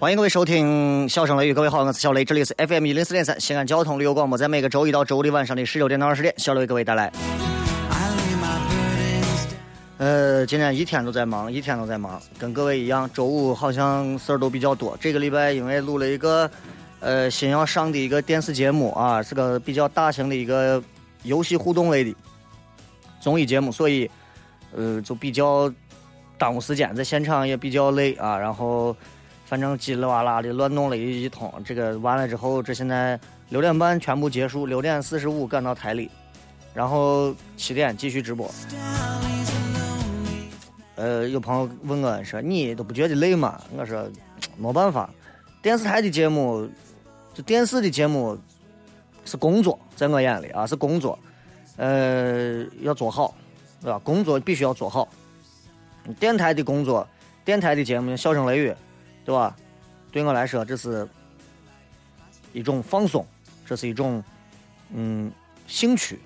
欢迎各位收听《笑声雷雨》，各位好，我是小雷，这里是 FM 一零四点三西安交通旅游广播，在每个周一到周五的晚上的十九点到二十点，小雷为各位带来。呃，今天一天都在忙，一天都在忙，跟各位一样，周五好像事儿都比较多。这个礼拜因为录了一个呃新要上的一个电视节目啊，是个比较大型的一个游戏互动类的综艺节目，所以呃就比较耽误时间，在现场也比较累啊，然后。反正叽里哇啦的乱弄了一一通，这个完了之后，这现在六点半全部结束，六点四十五赶到台里，然后七点继续直播。呃，有朋友问我说：“你都不觉得累吗？”我说：“没办法，电视台的节目，这电视的节目是工作，在我眼里啊是工作，呃，要做好，对吧？工作必须要做好。电台的工作，电台的节目，笑声雷雨。”对吧？对我来说，这是一种放松，这是一种嗯兴趣，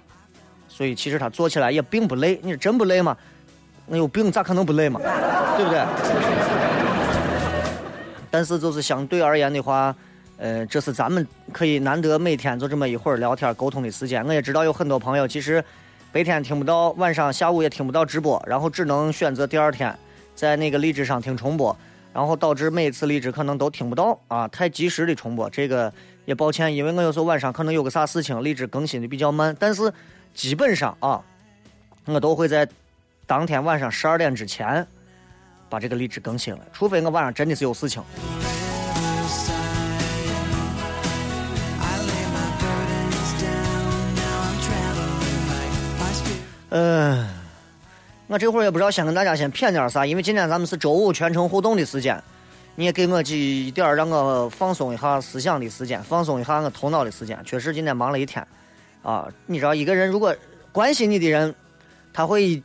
所以其实他做起来也并不累。你说真不累吗？那有病咋可能不累嘛？对不对？但是就是相对而言的话，呃，这是咱们可以难得每天就这么一会儿聊天沟通的时间。我也知道有很多朋友其实白天听不到，晚上下午也听不到直播，然后只能选择第二天在那个荔枝上听重播。然后导致每一次荔枝可能都听不到啊，太及时的重播，这个也抱歉，因为我有时候晚上可能有个啥事情，荔枝更新的比较慢，但是基本上啊，我都会在当天晚上十二点之前把这个荔枝更新了，除非我晚上真的是有事情。嗯。我这会儿也不知道先跟大家先谝点啥，因为今天咱们是周五全程互动的时间，你也给我几一点儿让我放松一下思想的时间，放松一下我头脑的时间。确实今天忙了一天，啊，你知道一个人如果关心你的人，他会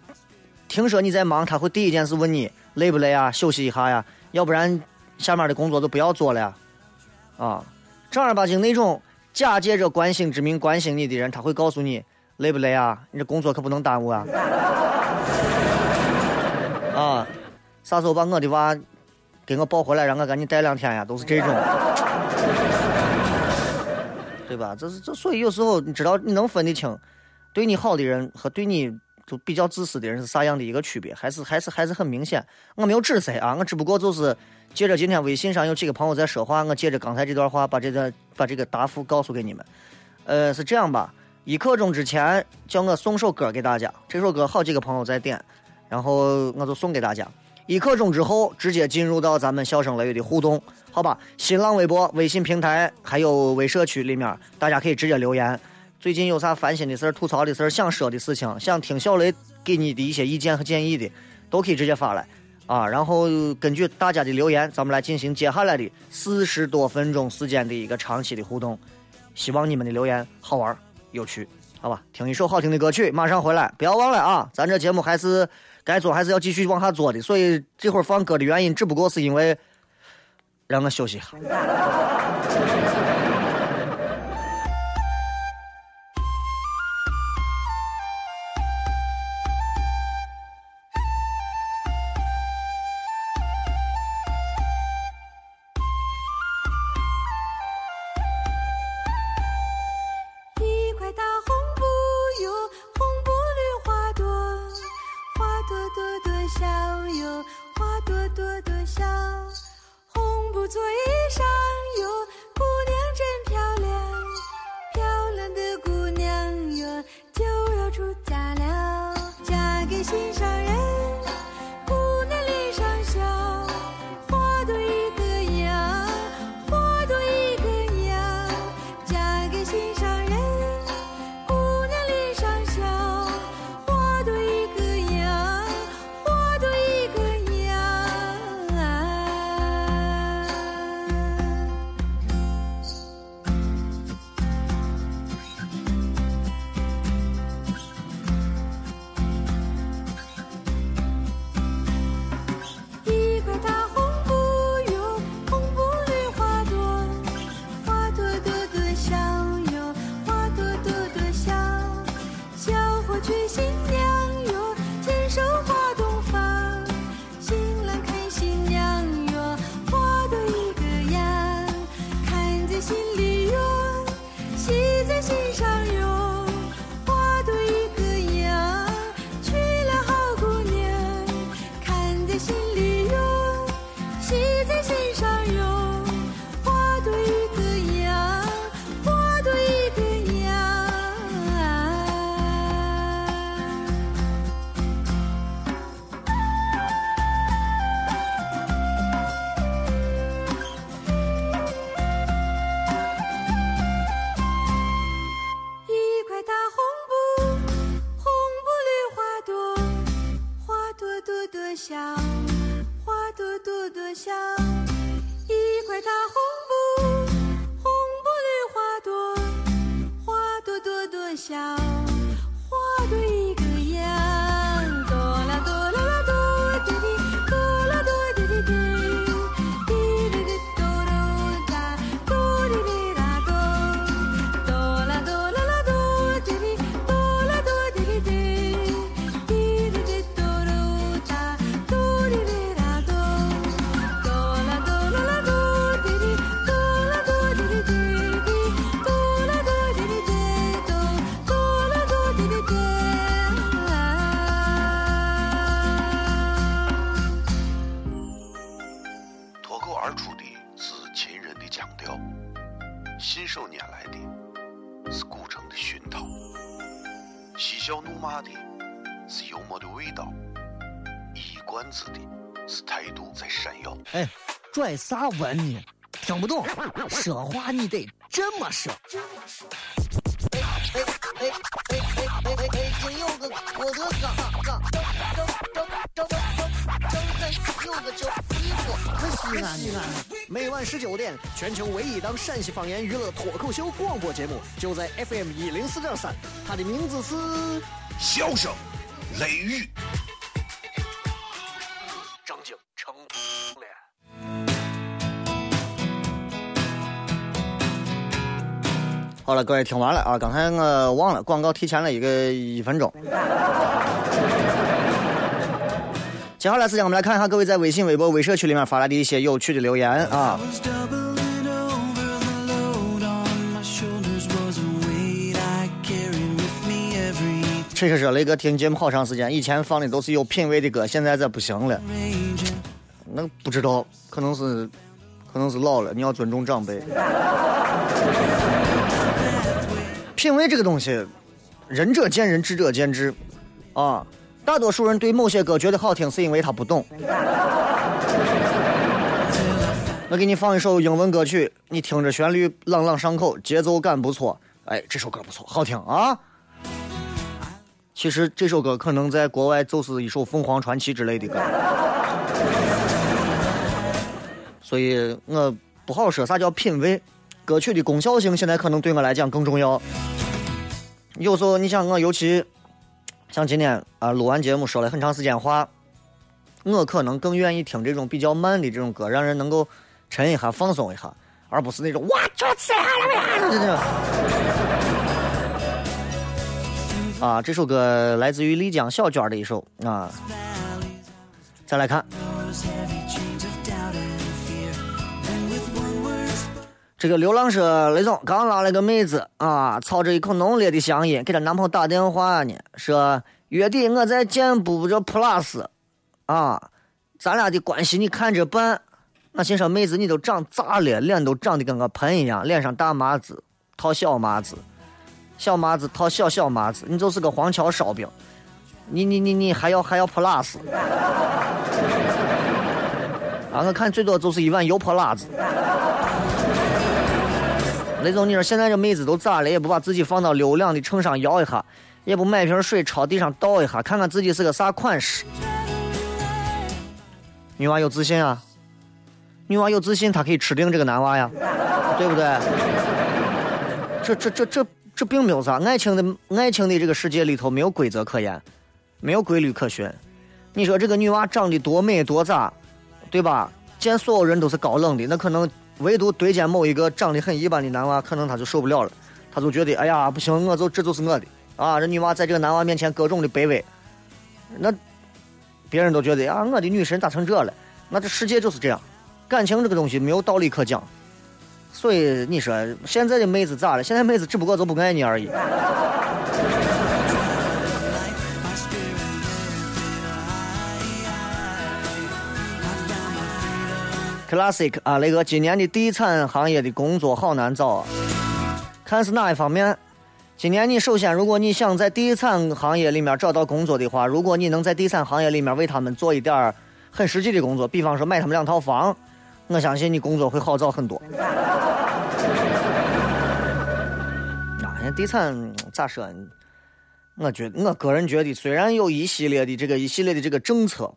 听说你在忙，他会第一件事问你累不累啊，休息一下呀，要不然下面的工作就不要做了，啊，正儿八经那种假借着关心之名关心你的人，他会告诉你累不累啊，你这工作可不能耽误啊。啊，啥时候把我的娃给我抱回来，让我赶紧带两天呀？都是这种，对吧？这是这，所以有时候你知道你能分得清，对你好的人和对你就比较自私的人是啥样的一个区别？还是还是还是很明显。我没有指谁啊，我只不过就是借着今天微信上有几个朋友在说话，我借着刚才这段话把这段把这个答复告诉给你们。呃，是这样吧？一刻钟之前叫我送首歌给大家，这首歌好几个朋友在点。然后我就送给大家，一刻钟之后直接进入到咱们笑声雷雨的互动，好吧？新浪微博、微信平台还有微社区里面，大家可以直接留言。最近有啥烦心的事儿、吐槽的事儿、想说的事情、想听小雷给你的一些意见和建议的，都可以直接发来啊。然后根据大家的留言，咱们来进行接下来的四十多分钟时间的一个长期的互动。希望你们的留言好玩有趣，好吧？听一首好听的歌曲，马上回来，不要忘了啊！咱这节目还是。该做还是要继续往下做的，所以这会儿放歌的原因，只不过是因为让我休息一下。拽啥文呢？听不懂，说话你得这么说。哎哎哎哎哎哎哎！北京有个郭德纲，纲正正正正正正有个叫一哥，可西安。每晚十九点，全球唯一档陕西方言娱乐脱口秀广播节目，就在 FM 一零四点三。它的名字是《笑声雷雨》。好了，各位听完了啊！刚才我忘了广告提前了一个一分钟。接下来时间我们来看一下各位在微信、微博、微社区里面发来的一些有趣的留言啊。确实说雷哥听节目好长时间，以前放的都是有品位的歌，现在这不行了。那不知道，可能是可能是老了，你要尊重长辈。品味这个东西，仁者见仁，智者见智，啊，大多数人对某些歌觉得好听，是因为他不懂。我给你放一首英文歌曲，你听着旋律朗朗上口，节奏感不错，哎，这首歌不错，好听啊。其实这首歌可能在国外就是一首凤凰传奇之类的歌，所以我不好说啥叫品味。歌曲的功效性现在可能对我来讲更重要。有时候你想我，尤其像今天啊录完节目说了很长时间话，我可能更愿意听这种比较慢的这种歌，让人能够沉一下，放松一下，而不是那种哇就死了这。啊，这首歌来自于丽江小娟的一首啊。再来看。这个流浪说：“雷总刚拉了个妹子啊，操着一口浓烈的乡音，给她男朋友打电话呢，说月底我在建部这 Plus，啊，咱俩的关系你看着办。我心说妹子你都长咋了？脸都长得跟个盆一样，脸上大麻子套小麻子，小麻子套小小麻子，你就是个黄桥烧饼，你你你你还要还要 Plus？啊，我看最多就是一碗油泼辣子。”雷总，你说现在这妹子都咋了？也不把自己放到溜亮的秤上摇一下，也不买瓶水朝地上倒一下，看看自己是个啥款式。女娃有自信啊，女娃有自信，她可以吃定这个男娃呀，对不对？这这这这这并没有啥，爱情的爱情的这个世界里头没有规则可言，没有规律可循。你说这个女娃长得多美多咋，对吧？见所有人都是高冷的，那可能。唯独对见某一个长得很一般的男娃，可能他就受不了了，他就觉得哎呀不行，我就这就是我的啊！这女娃在这个男娃面前各种的卑微，那别人都觉得啊，我的女神咋成这了？那这世界就是这样，感情这个东西没有道理可讲。所以你说现在的妹子咋了？现在妹子只不过就不爱你而已。Classic 啊，雷哥今年的地产行业的工作好难找啊，看是哪一方面。今年你首先，如果你想在地产行业里面找到工作的话，如果你能在地产行业里面为他们做一点很实际的工作，比方说买他们两套房，我相信你工作会好找很多。啊，人地产咋说？我觉得，我个人觉得，虽然有一系列的这个一系列的这个政策。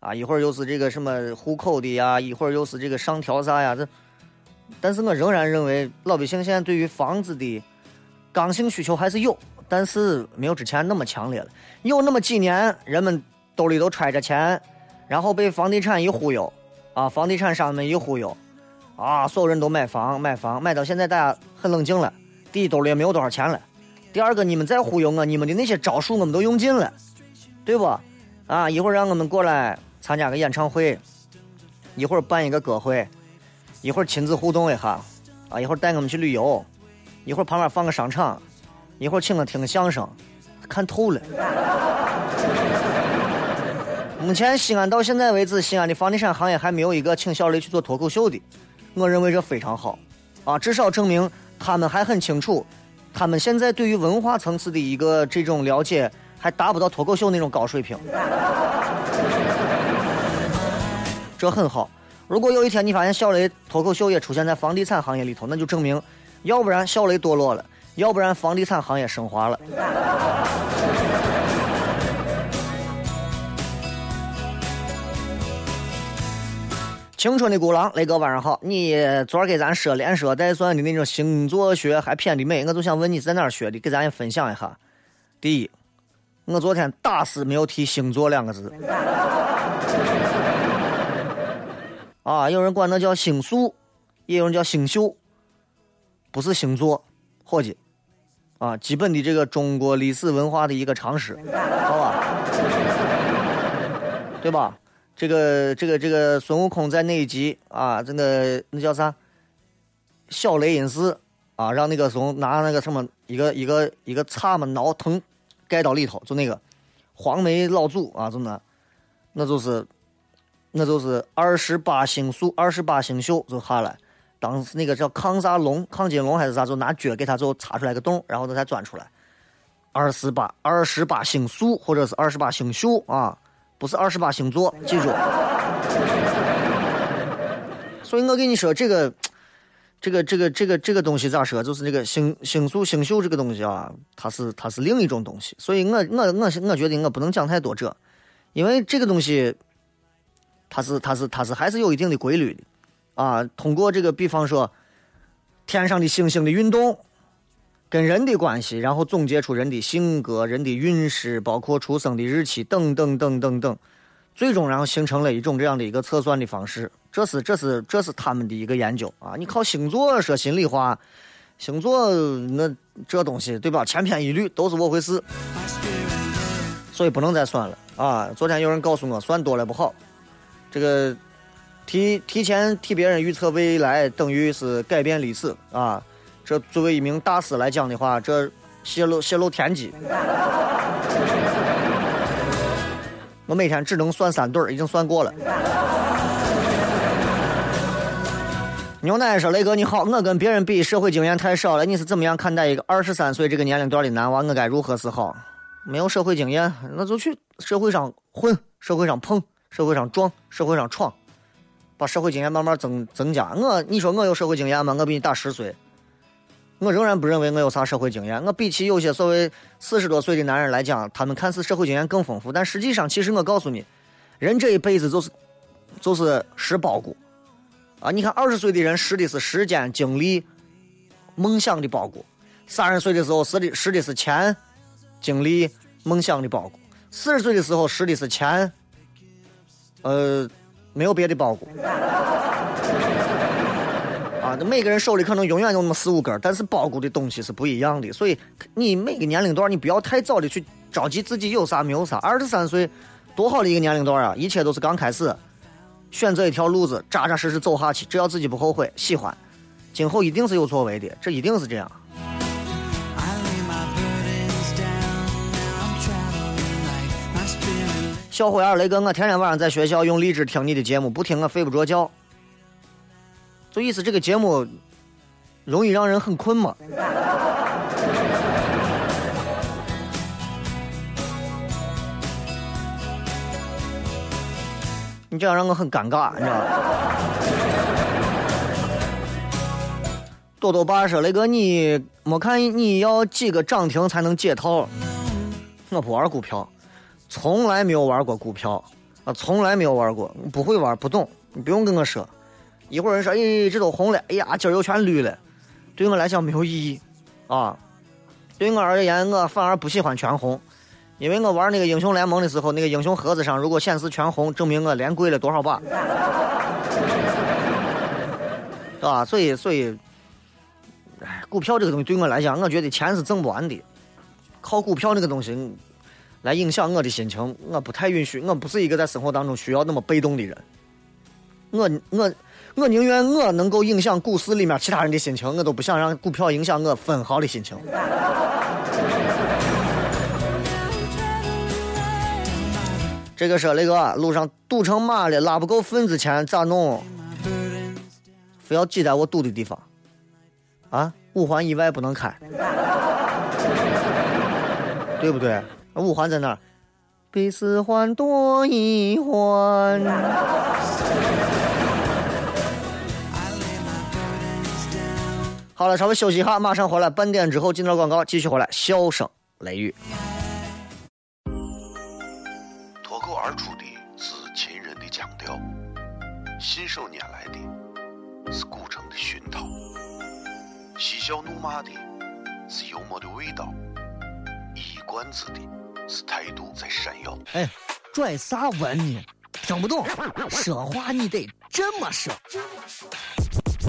啊，一会儿又是这个什么户口的呀，一会儿又是这个上调啥呀？这，但是我仍然认为老百姓现在对于房子的刚性需求还是有，但是没有之前那么强烈了。有那么几年，人们兜里都揣着钱，然后被房地产一忽悠，啊，房地产商们一忽悠，啊，所有人都买房买房，买到现在大家很冷静了。第一，兜里也没有多少钱了；第二个，你们再忽悠我，你们的那些招数我们都用尽了，对不？啊，一会儿让我们过来。参加个演唱会，一会儿办一个歌会，一会儿亲自互动一下，啊，一会儿带我们去旅游，一会儿旁边放个商场，一会儿请我听个相声，看透了。目前西安到现在为止，西安的房地产行业还没有一个请小雷去做脱口秀的，我认为这非常好，啊，至少证明他们还很清楚，他们现在对于文化层次的一个这种了解还达不到脱口秀那种高水平。这很好。如果有一天你发现小雷脱口秀也出现在房地产行业里头，那就证明，要不然小雷堕落了，要不然房地产行业升华了。青春的孤狼，雷哥晚上好。你昨儿给咱说连说带算的那种星座学还偏的美，我就想问你在哪儿学的，给咱也分享一下。第一，我昨天打死没有提星座两个字。啊，有人管那叫星宿，也有人叫星宿，不是星座，伙计，啊，基本的这个中国历史文化的一个常识，好吧？对吧？这个这个这个孙悟空在那一集啊？这个那叫啥？小雷音寺啊，让那个孙拿那个什么一个一个一个叉嘛挠疼，盖到里头，就那个黄眉老祖啊，就那，那就是。那就是二十八星宿，二十八星宿就下来。当时那个叫亢啥龙，亢金龙还是啥，就拿脚给他就插出来个洞，然后他才钻出来。二十八，二十八星宿或者是二十八星宿啊，不是二十八星座，记住。所以我跟你说，这个，这个，这个，这个，这个东西咋说？就是这个星星宿星宿这个东西啊，它是它是另一种东西。所以我我我我觉得我不能讲太多这，因为这个东西。它是它是它是还是有一定的规律的，啊，通过这个比方说，天上的星星的运动，跟人的关系，然后总结出人的性格、人的运势，包括出生的日期等等等等等，最终然后形成了一种这样的一个测算的方式，这是这是这是他们的一个研究啊！你靠星座说心里话，星座那这东西对吧？千篇一律都是我回事，所以不能再算了啊！昨天有人告诉我，算多了不好，这个提提前替别人预测未来，等于是改变历史啊！这作为一名大师来讲的话，这泄露泄露天机。我每天只能算三对儿，已经算过了。牛奶说：“雷哥你好，我跟别人比社会经验太少了，你是怎么样看待一个二十三岁这个年龄段的男娃？我该如何是好？没有社会经验，那就去社会上混，社会上碰，社会上撞，社会上闯，把社会经验慢慢增增加。我，你说我有社会经验吗？我比你大十岁，我仍然不认为我有啥社会经验。我比起有些所谓四十多岁的男人来讲，他们看似社会经验更丰富，但实际上，其实我告诉你，人这一辈子就是就是拾包谷。”啊！你看，二十岁的人拾的是时间、精力、梦想的包谷；三十岁的时候拾的拾的是钱、精力、梦想的包谷；四十岁的时候拾的是钱，呃，没有别的包谷。啊，那每个人手里可能永远有那么四五根，但是包谷的东西是不一样的。所以，你每个年龄段，你不要太早的去着急自己有啥没有啥。二十三岁，多好的一个年龄段啊！一切都是刚开始。选择一条路子，扎扎实实走下去，只要自己不后悔、喜欢，今后一定是有作为的，这一定是这样。小灰儿，雷哥，我天天晚上在学校用荔枝听你的节目，不听我睡不着觉。就意思这个节目容易让人很困嘛。你这样让我很尴尬，你知道吗？多多爸说：“雷哥，你没看你要几个涨停才能解套？我不玩股票，从来没有玩过股票啊，从来没有玩过，不会玩，不懂。你不用跟我说。一会儿人说，哎，这都红了，哎呀，今儿又全绿了，对我来讲没有意义啊。对我而言，我反而不喜欢全红。”因为我玩那个英雄联盟的时候，那个英雄盒子上如果显示全红，证明我连跪了多少把，对 吧？所以，所以，哎，股票这个东西对我来讲，我觉得钱是挣不完的。靠股票那个东西来影响我的心情，我不太允许。我不是一个在生活当中需要那么被动的人。我，我，我宁愿我能够影响股市里面其他人的心情，我都不想让股票影响我分毫的心情。这个说雷哥，路上堵成马了，拉不够份子钱咋弄？非要挤在我堵的地方，啊，五环以外不能开，对不对？五环在哪儿？比四环多一环。好了，稍微休息一下，马上回来。半点之后进段广告，继续回来。笑声雷雨。脱口而出的是秦人的腔调信手拈来的是古城的熏陶，嬉笑怒骂的是幽默的味道，一冠子的是态度在闪耀。哎，拽啥文呢？听不懂，说话你得这么说。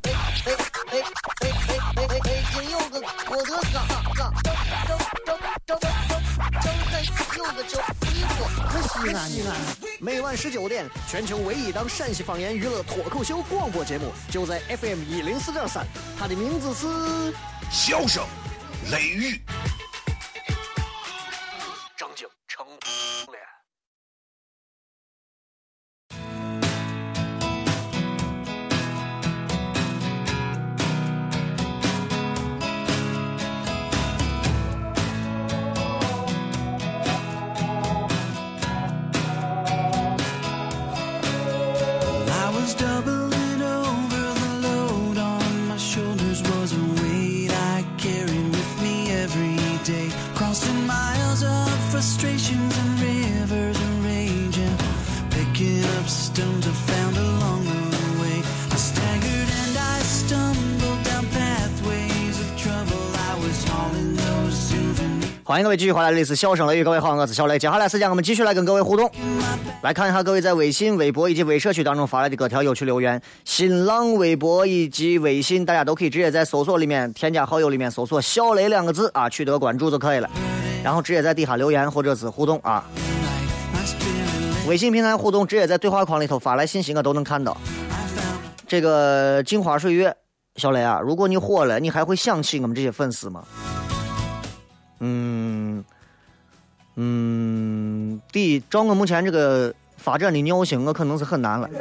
哎哎哎哎哎哎哎！北京有个郭德纲，张张张张张张张开有个叫李波，西安西安。每晚十九点，全球唯一档陕西方言娱乐脱口秀广播节目，就在 FM 一零四点三。它的名字是《笑声雷雨》。欢迎各位继续回来这里是笑声雷雨各位好我是小雷接下来时间我们继续来跟各位互动。来看一下各位在微信、微博以及微社区当中发来的各条有趣留言。新浪微博以及微信，大家都可以直接在搜索里面添加好友里面搜索“小雷”两个字啊，取得关注就可以了。然后直接在底下留言或者是互动啊。微信平台互动，直接在对话框里头发来信息，我都能看到。这个镜花水月，小雷啊，如果你火了，你还会想起我们这些粉丝吗？嗯，嗯，第一，照我目前这个发展的尿性，我可能是很难了。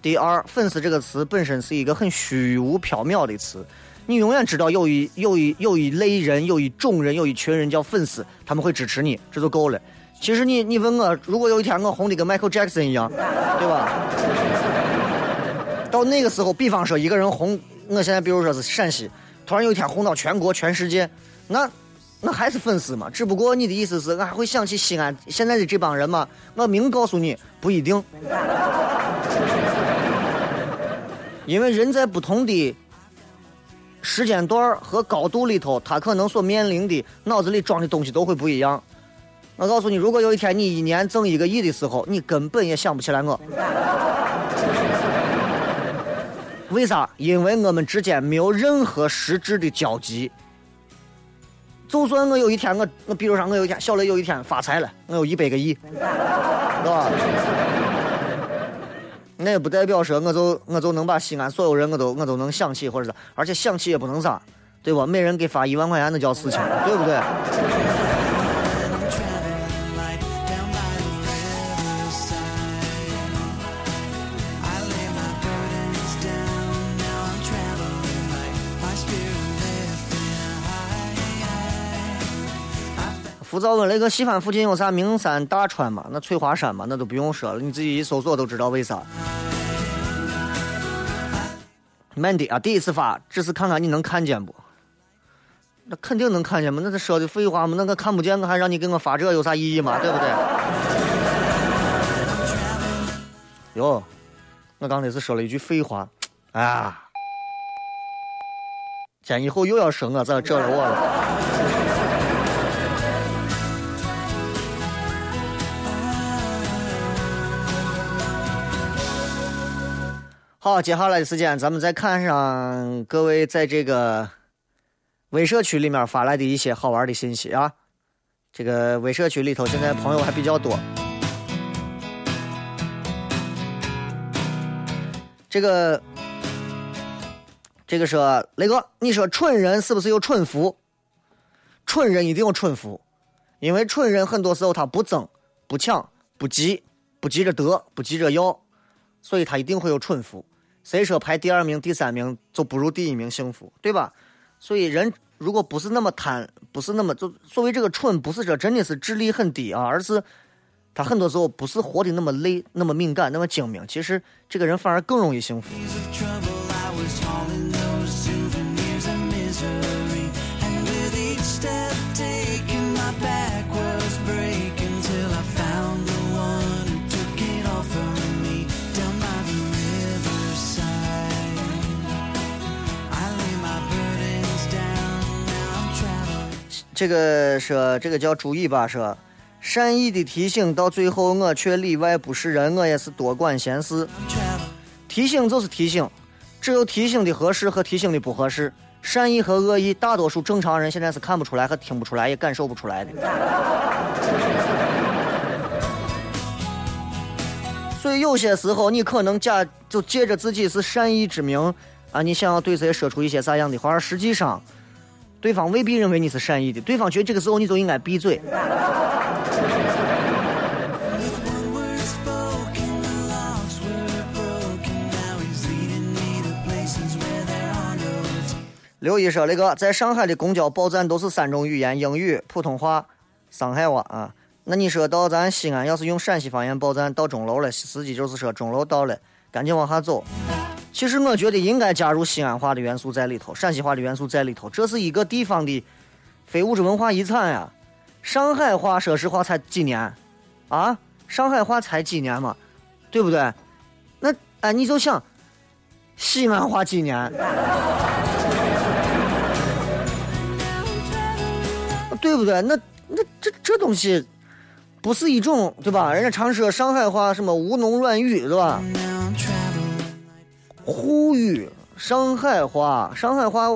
第二，粉丝这个词本身是一个很虚无缥缈的词，你永远知道有一有一有一类人，有一种人，有一群人叫粉丝，他们会支持你，这就够了。其实你你问我，如果有一天我红的跟 Michael Jackson 一样，对吧？到那个时候，比方说一个人红，我现在比如说是陕西。突然有一天红到全国全世界，那那还是粉丝嘛？只不过你的意思是，俺还会想起西安现在的这帮人吗？我明告诉你，不一定。因为人在不同的时间段和高度里头，他可能所面临的脑子里装的东西都会不一样。我告诉你，如果有一天你一年挣一个亿的时候，你根本也想不起来我。为啥？因为我们之间没有任何实质的交集。就算我有一天，我我比如说我有一天，小雷有一天发财了，我有一百个亿，对吧？那也不代表说我就我就能把西安所有人我都我都能想起，或者是，而且想起也不能啥，对吧？每人给发一万块钱那叫事情，对不对？浮躁问：“那个西番附近有啥名山大川吗？那翠华山嘛，那都不用说了，你自己一搜索都知道为啥。”慢的啊，第一次发，只是看看你能看见不？那肯定能看见嘛，那是说的废话嘛？那个看不见，我还让你给我发这有啥意义嘛？对不对？哟，我刚才是说了一句废话，啊！见以后又要说我这这了我了。好，接下来的时间，咱们再看上各位在这个微社区里面发来的一些好玩的信息啊。这个微社区里头现在朋友还比较多。这个，这个说雷哥，你说蠢人是不是有蠢福？蠢人一定有蠢福，因为蠢人很多时候他不争、不抢、不急、不急着得、不急着要，所以他一定会有蠢福。谁说排第二名、第三名就不如第一名幸福，对吧？所以人如果不是那么贪，不是那么就所谓这个蠢，不是说真的是智力很低啊，而是他很多时候不是活的那么累、那么敏感、那么精明。其实这个人反而更容易幸福。这个说，这个叫注意吧，说善意的提醒，到最后我却里外不是人，我也是多管闲事。提醒就是提醒，只有提醒的合适和提醒的不合适。善意和恶意，大多数正常人现在是看不出来和听不出来，也感受不出来的。所以有些时候，你可能假就借着自己是善意之名啊，你想要对谁说出一些啥样的话，而实际上。对方未必认为你是善意的，对方觉得这个时候你就应该闭嘴。刘一说：“那个在上海的公交报站都是三种语言：英语、普通话、上海话啊。那你说到咱西安，要是用陕西方言报站，到钟楼了，司机就是说钟楼到了，赶紧往下走。”其实我觉得应该加入西安话的元素在里头，陕西话的元素在里头，这是一个地方的非物质文化遗产呀。上海话说实话才几年，啊，上海话才几年嘛，对不对？那哎，你就想西安话几年？对不对？那那这这东西不是一种对吧？人家常说上海话什么吴侬软语对吧？沪语、上海话、上海话、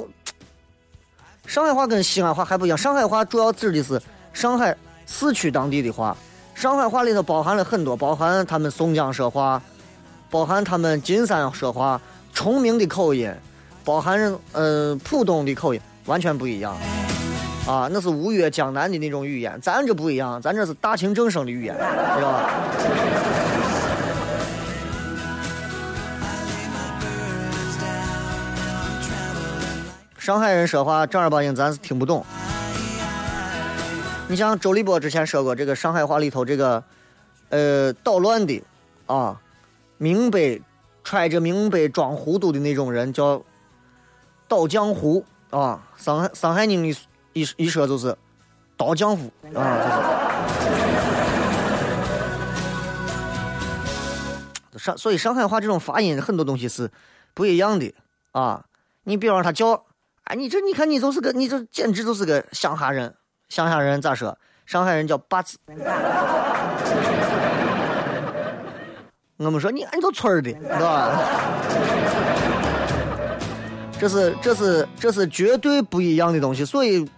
上海话跟西安话还不一样。上海话主要指的是上海市区当地的话。上海话里头包含了很多，包含他们松江说话，包含他们金山说话，崇明的口音，包含呃浦东的口音，完全不一样。啊，那是吴越江南的那种语言，咱这不一样，咱这是大清正声的语言，知道吧？上海人说话正儿八经，咱是听不懂。你像周立波之前说过，这个上海话里头这个，呃，捣乱的，啊，明白，揣着明白装糊涂的那种人叫捣江湖啊。上海上海人一一说就是捣江湖啊。上所以上海话这种发音很多东西是不一样的啊。你比方他叫，哎，你这你看你就是个，你这简直就是个乡下人。乡下人咋说？上海人叫八字。我们说你按照村儿的，是吧？这是这是这是绝对不一样的东西。所以，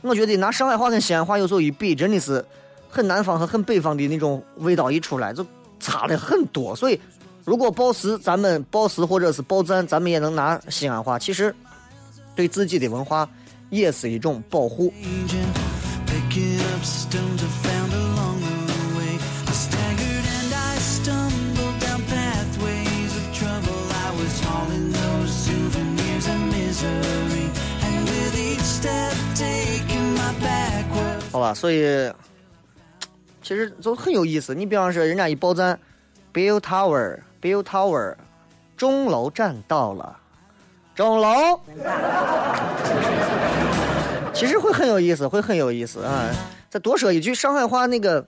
我觉得拿上海话跟西安话有时候一比，真的是很南方和很北方的那种味道一出来，就差了很多。所以，如果报时，咱们报时或者是报赞，咱们也能拿西安话，其实对自己的文化也是一种保护。好吧，所以其实就很有意思。你比方说，人家一报站，Build Tower，Build Tower，钟楼站到了，钟楼。其实会很有意思，会很有意思啊！再多说一句，上海话那个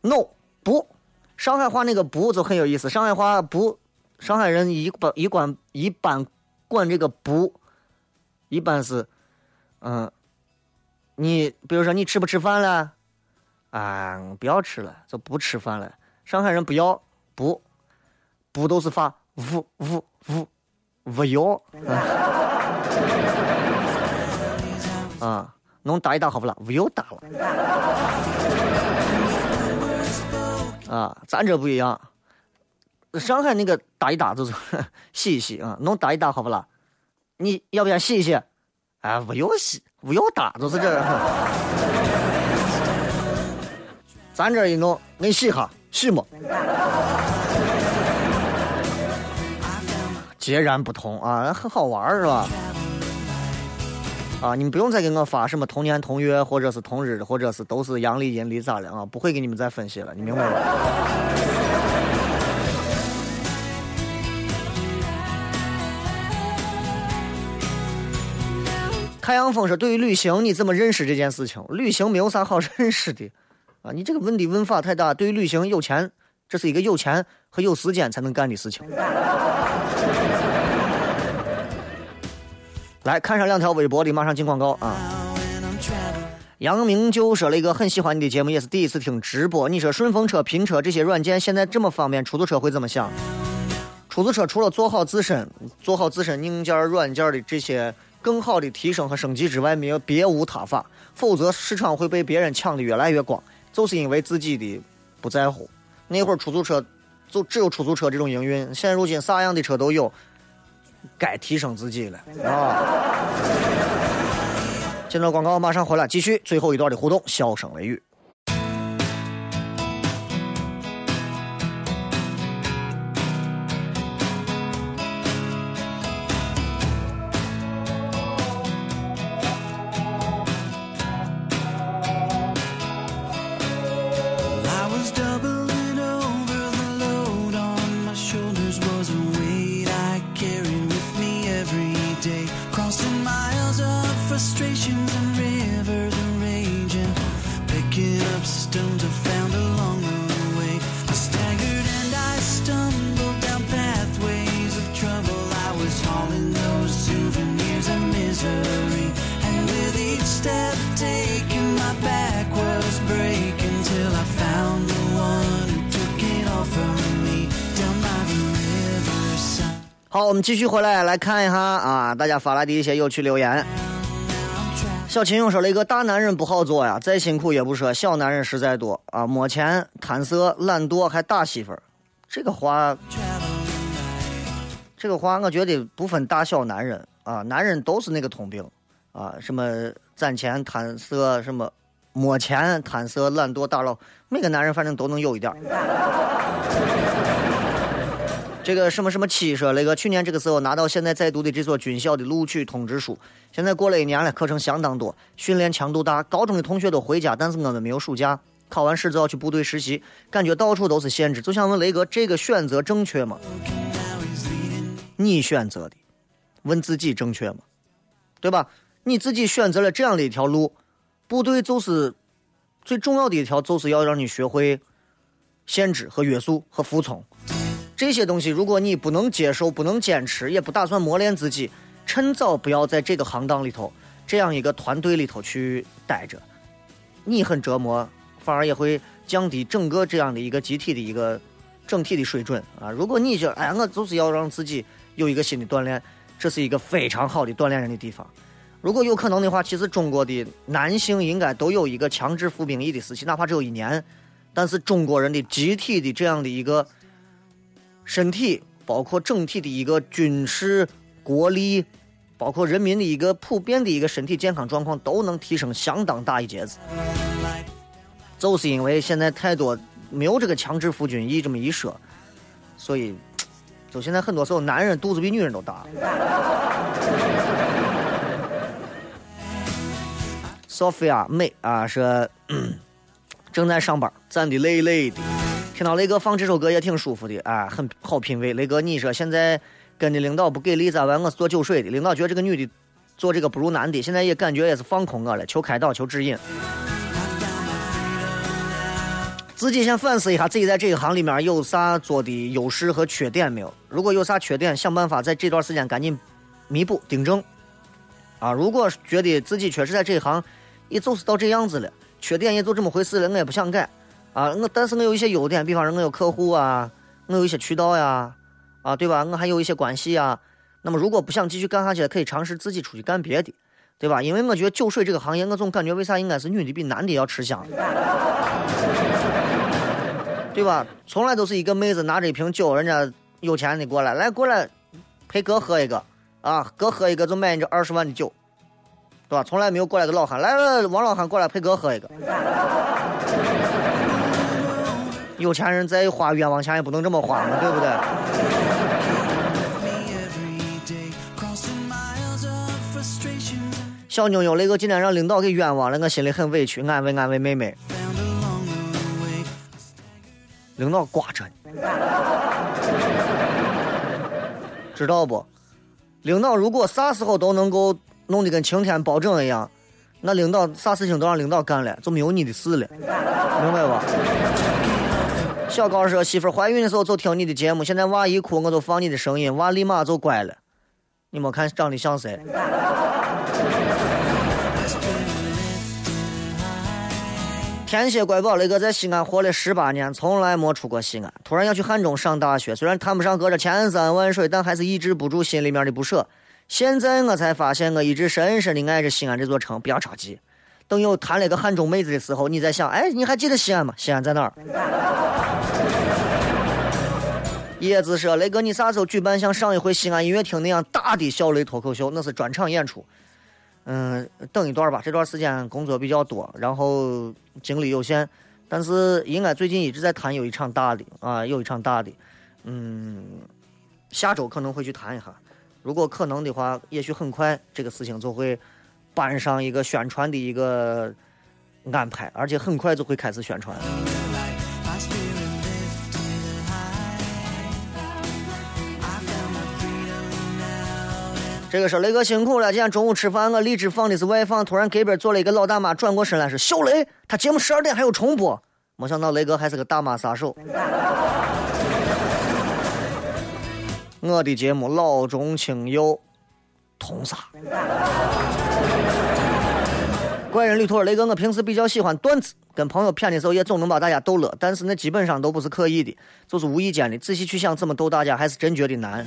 “no” 不，上海话那个“不”就很有意思。上海话不，上海人一般一管一般管这个“不”，一般是嗯，你比如说你吃不吃饭了？啊，不要吃了，就不吃饭了。上海人不要不，不都是发不不不不要。啊，侬打一打好不啦？不要打了。啊，咱这不一样。上海那个打一打就是 洗一洗啊，侬打一打好不啦？你要不要洗一洗？哎，不要洗，不要打，就是这。咱这一弄，你洗哈，洗么？截然不同啊，很好玩是吧？啊，你们不用再给我发什么同年同月，或者是同日，或者是都是阳历阴历咋了啊？不会给你们再分析了，你明白吗？太阳风说：“对于旅行，你怎么认识这件事情？旅行没有啥好认识的啊！你这个问题问法太大。对于旅行，有钱，这是一个有钱和有时间才能干的事情。”来看上两条微博的，马上进广告啊！杨明就说了一个很喜欢你的节目，也是第一次听直播。你说顺风车、拼车这些软件现在这么方便，出租车会怎么想？出租车除了做好自身、做好自身硬件、软件的这些更好的提升和升级之外，没有别无他法。否则市场会被别人抢的越来越光，就是因为自己的不在乎。那会儿出租车就只有出租车这种营运，现如今啥样的车都有。该提升自己了啊！见到广告，马上回来继续最后一段的互动，笑声雷雨。好，我们继续回来来看一下啊，大家发来的一些有趣留言。小秦勇说了一个大男人不好做呀，再辛苦也不说小男人实在多啊，没钱、贪色、懒惰还打媳妇儿，这个话，这个话我觉得不分大小男人啊，男人都是那个通病啊，什么攒钱、贪色，什么没钱、贪色、懒惰、打扰，每个男人反正都能有一点这个什么什么七说那个去年这个时候拿到现在在读的这所军校的录取通知书，现在过了一年了，课程相当多，训练强度大，高中的同学都回家，但是我们没有暑假，考完试就要去部队实习，感觉到处都是限制，就想问雷哥，这个选择正确吗？你选择的，问自己正确吗？对吧？你自己选择了这样的一条路，部队就是最重要的一条，就是要让你学会限制和约束和服从。这些东西，如果你不能接受、不能坚持，也不打算磨练自己，趁早不要在这个行当里头，这样一个团队里头去待着，你很折磨，反而也会降低整个这样的一个集体的一个整体的水准啊！如果你就哎，我就是要让自己有一个新的锻炼，这是一个非常好的锻炼人的地方。如果有可能的话，其实中国的男性应该都有一个强制服兵役的时期，哪怕只有一年，但是中国人的集体的这样的一个。身体包括整体的一个军事国力，包括人民的一个普遍的一个身体健康状况，都能提升相当大一截子。就是因为现在太多没有这个强制服军役这么一说，所以就现在很多时候男人肚子比女人都大。Sophia 美啊，说正在上班，站的累累的。听到雷哥放这首歌也挺舒服的，啊，很好品味。雷哥，你说现在跟的领导不给力咋办？我是做酒水的，领导觉得这个女的做这个不如男的，现在也感觉也是放空我了，求开导，求指引。自己先反思一下，自己在这一行里面有啥做的优势和缺点没有？如果有啥缺点，想办法在这段时间赶紧弥补、订正。啊，如果觉得自己确实在这一行也就是到这样子了，缺点也就这么回事了，我也不想改。啊，我但是我有一些优点，比方说我有客户啊，我有一些渠道呀，啊，对吧？我还有一些关系啊。那么如果不想继续干下去，可以尝试自己出去干别的，对吧？因为我觉得酒水这个行业，我总感觉为啥应该是女的比男的要吃香，对吧？从来都是一个妹子拿着一瓶酒，人家有钱的过来，来过来陪哥喝一个，啊，哥喝一个就买你这二十万的酒，对吧？从来没有过来个老汉，来了王老汉过来陪哥喝一个。有钱人再花冤枉钱也不能这么花嘛，对不对？小妞妞，那个今天让领导给冤枉了，我心里很委屈，安慰安慰妹妹。领导挂着呢，知道不？领导如果啥时候都能够弄得跟晴天包拯一样，那领导啥事情都让领导干了，就没有你的事了，明白吧？小高说：“媳妇怀孕的时候就听你的节目，现在娃一哭我就放你的声音，娃立马就乖了。你没看长得像谁？” 天蝎乖宝那个在西安活了十八年，从来没出过西安，突然要去汉中上大学，虽然谈不上隔着千山万水，但还是抑制不住心里面的不舍。现在我才发现，我一直深深的爱着西安这座城。不要着急。等有谈了个汉中妹子的时候，你在想，哎，你还记得西安吗？西安在哪儿？叶子说：“雷哥，你啥时候举办像上一回西安音乐厅那样大的小雷脱口秀？那是专场演出。嗯，等一段吧，这段时间工作比较多，然后精力有限，但是应该最近一直在谈有一场大的啊，有一场大的。嗯，下周可能会去谈一下，如果可能的话，也许很快这个事情就会。”搬上一个宣传的一个安排，而且很快就会开始宣传。这个说雷哥辛苦了，今天中午吃饭，我荔枝放的是外放，突然隔壁坐了一个老大妈，转过身来是小雷，他节目十二点还有重播，没想到雷哥还是个大妈杀手。我的节目老中青幼。通杀！怪人旅途雷哥，我平时比较喜欢段子，跟朋友谝的时候也总能把大家逗乐，但是那基本上都不是刻意的，就是无意间的。仔细去想，怎么逗大家还是真觉得难。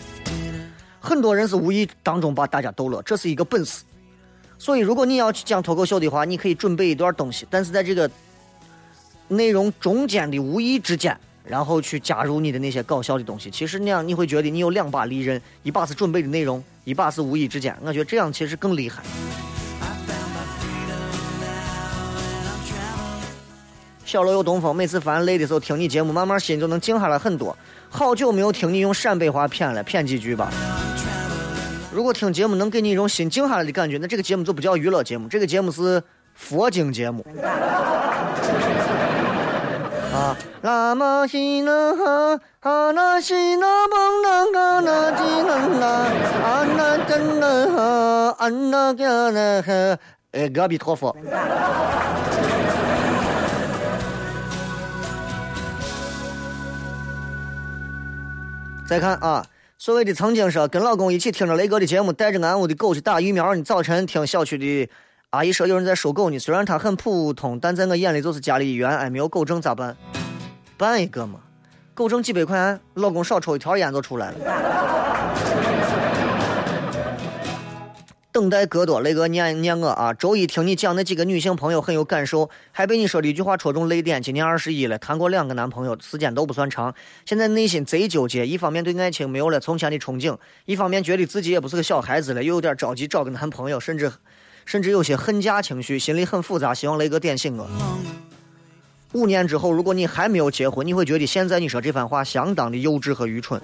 很多人是无意当中把大家逗乐，这是一个本事。所以，如果你要去讲脱口秀的话，你可以准备一段东西，但是在这个内容中间的无意之间，然后去加入你的那些搞笑的东西。其实那样你会觉得你有两把利刃，一把是准备的内容，一把是无意之间。我觉得这样其实更厉害。小楼有东风，每次烦累的时候听你节目，慢慢心就能静下来很多。好久没有听你用陕北话谝了，谝几句吧。如果听节目能给你一种心静下来的感觉，那这个节目就不叫娱乐节目，这个节目是佛经节目。啊，拉玛西那哈，哈那西那蒙那嘎那吉那那，安那真那哈，安那嘎那哈，哎，阿弥陀佛。再看啊。所谓的曾经说跟老公一起听着雷哥的节目，带着俺屋的狗去打疫苗。你早晨听小区的阿姨说有人在收狗呢，虽然它很普通，但在我眼里就是家里一员。哎，没有狗证咋办？办一个嘛，狗挣几百块，老公少抽一条烟就出来了。等待戈多，雷哥念念我啊！周一听你讲那几个女性朋友很有感受，还被你说的一句话戳中泪点。今年二十一了，谈过两个男朋友，时间都不算长，现在内心贼纠结。一方面对爱情没有了从前的憧憬，一方面觉得自己也不是个小孩子了，又有点着急找个男朋友，甚至甚至有些恨嫁情绪，心里很复杂。希望雷哥点醒我。五年之后，如果你还没有结婚，你会觉得现在你说这番话相当的幼稚和愚蠢。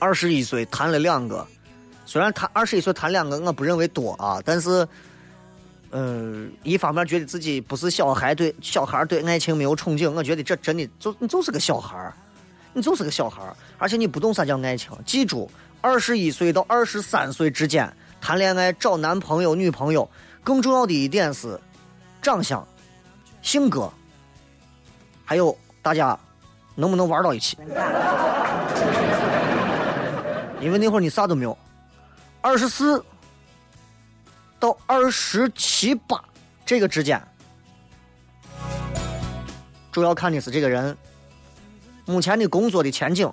二十一岁谈了两个，虽然谈二十一岁谈两个，我不认为多啊，但是，嗯，一方面觉得自己不是小孩，对小孩对爱情没有憧憬，我觉得这真的就你就是个小孩你就是个小孩而且你不懂啥叫爱情。记住，二十一岁到二十三岁之间谈恋爱找男朋友女朋友，更重要的一点是长相、性格，还有大家能不能玩到一起。因为那会儿你啥都没有，二十四到二十七八这个之间，主要看的是这个人目前的工作的前景，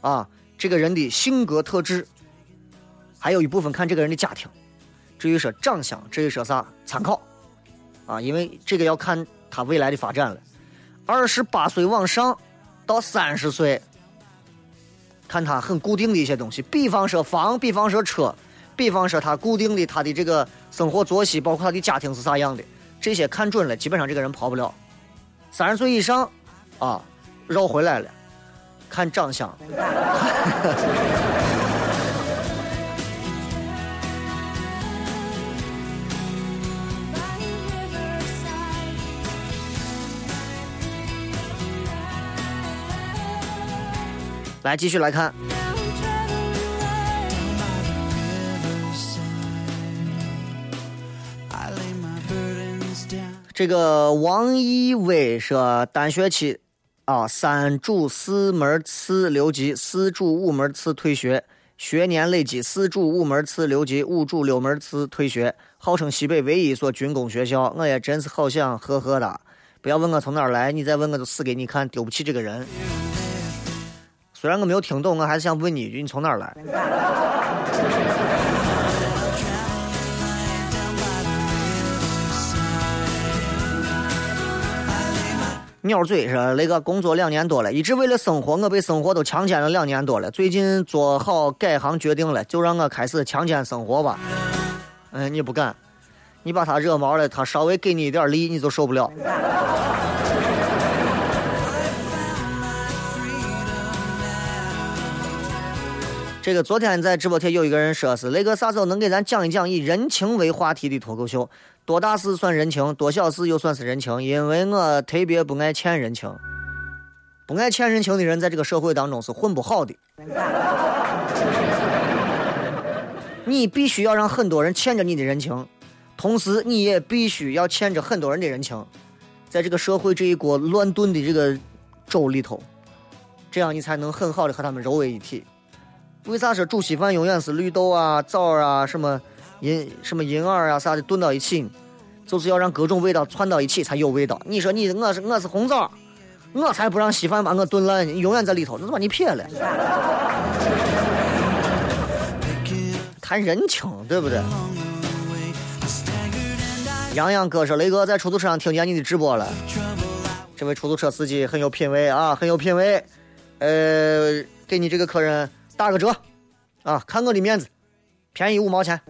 啊，这个人的性格特质，还有一部分看这个人的家庭。至于说长相，至于说啥参考，啊，因为这个要看他未来的发展了。二十八岁往上到三十岁。看他很固定的一些东西，比方说房，比方说车，比方说他固定的他的这个生活作息，包括他的家庭是啥样的，这些看准了，基本上这个人跑不了。三十岁以上，啊，绕回来了，看长相。来，继续来看。这个王一威说，单学期啊，三主四门次留级，四主五门次退学，学年累计四主五门次留级，五主六门次退学，号称西北唯一一所军工学校。我也真是好想呵呵哒！不要问我从哪儿来，你再问我就死给你看，丢不起这个人。虽然我没有听懂，我还是想问你一句：你从哪儿来？鸟嘴是那个工作两年多了，一直为了生活，我被生活都强奸了两年多了。最近做好改行决定了，就让我开始强奸生活吧。嗯，你不敢，你把他惹毛了，他稍微给你一点力，你就受不了。这个昨天在直播间有一个人说是雷哥啥时候能给咱讲一讲以人情为话题的脱口秀？多大事算人情，多小事又算是人情？因为我特别不爱欠人情，不爱欠人情的人在这个社会当中是混不好的。你必须要让很多人欠着你的人情，同时你也必须要欠着很多人的人情，在这个社会这一锅乱炖的这个粥里头，这样你才能很好的和他们揉为一体。为啥说煮稀饭永远是绿豆啊、枣啊、什么银什么银耳啊啥的炖到一起？就是要让各种味道串到一起才有味道。你说你我是我是红枣，我才不让稀饭把我炖烂，你永远在里头，那就把你撇了。谈人情，对不对？杨洋哥说：“雷哥在出租车上听见你的直播了。这位出租车司机很有品位啊，很有品位。呃，给你这个客人打个折，啊，看我的面子，便宜五毛钱。”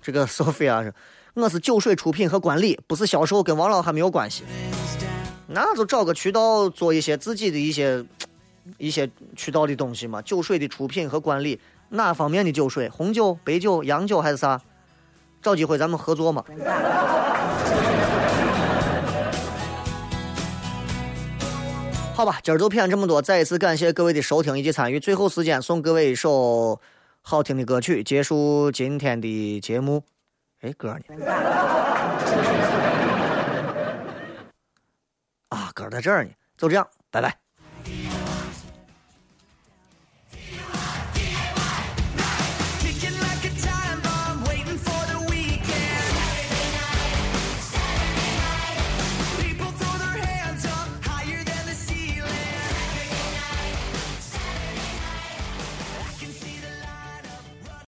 这个 Sophia 说：“我是酒水出品和管理，不是销售，跟王老还没有关系。那就找个渠道做一些自己的一些一些渠道的东西嘛。酒水的出品和管理，哪方面的酒水？红酒、白酒、洋酒还是啥？找机会咱们合作嘛。”好吧，今儿就骗这么多。再一次感谢各位的收听以及参与。最后时间送各位一首好听的歌曲，结束今天的节目。哎，歌呢？啊，歌在这儿呢。就这样，拜拜。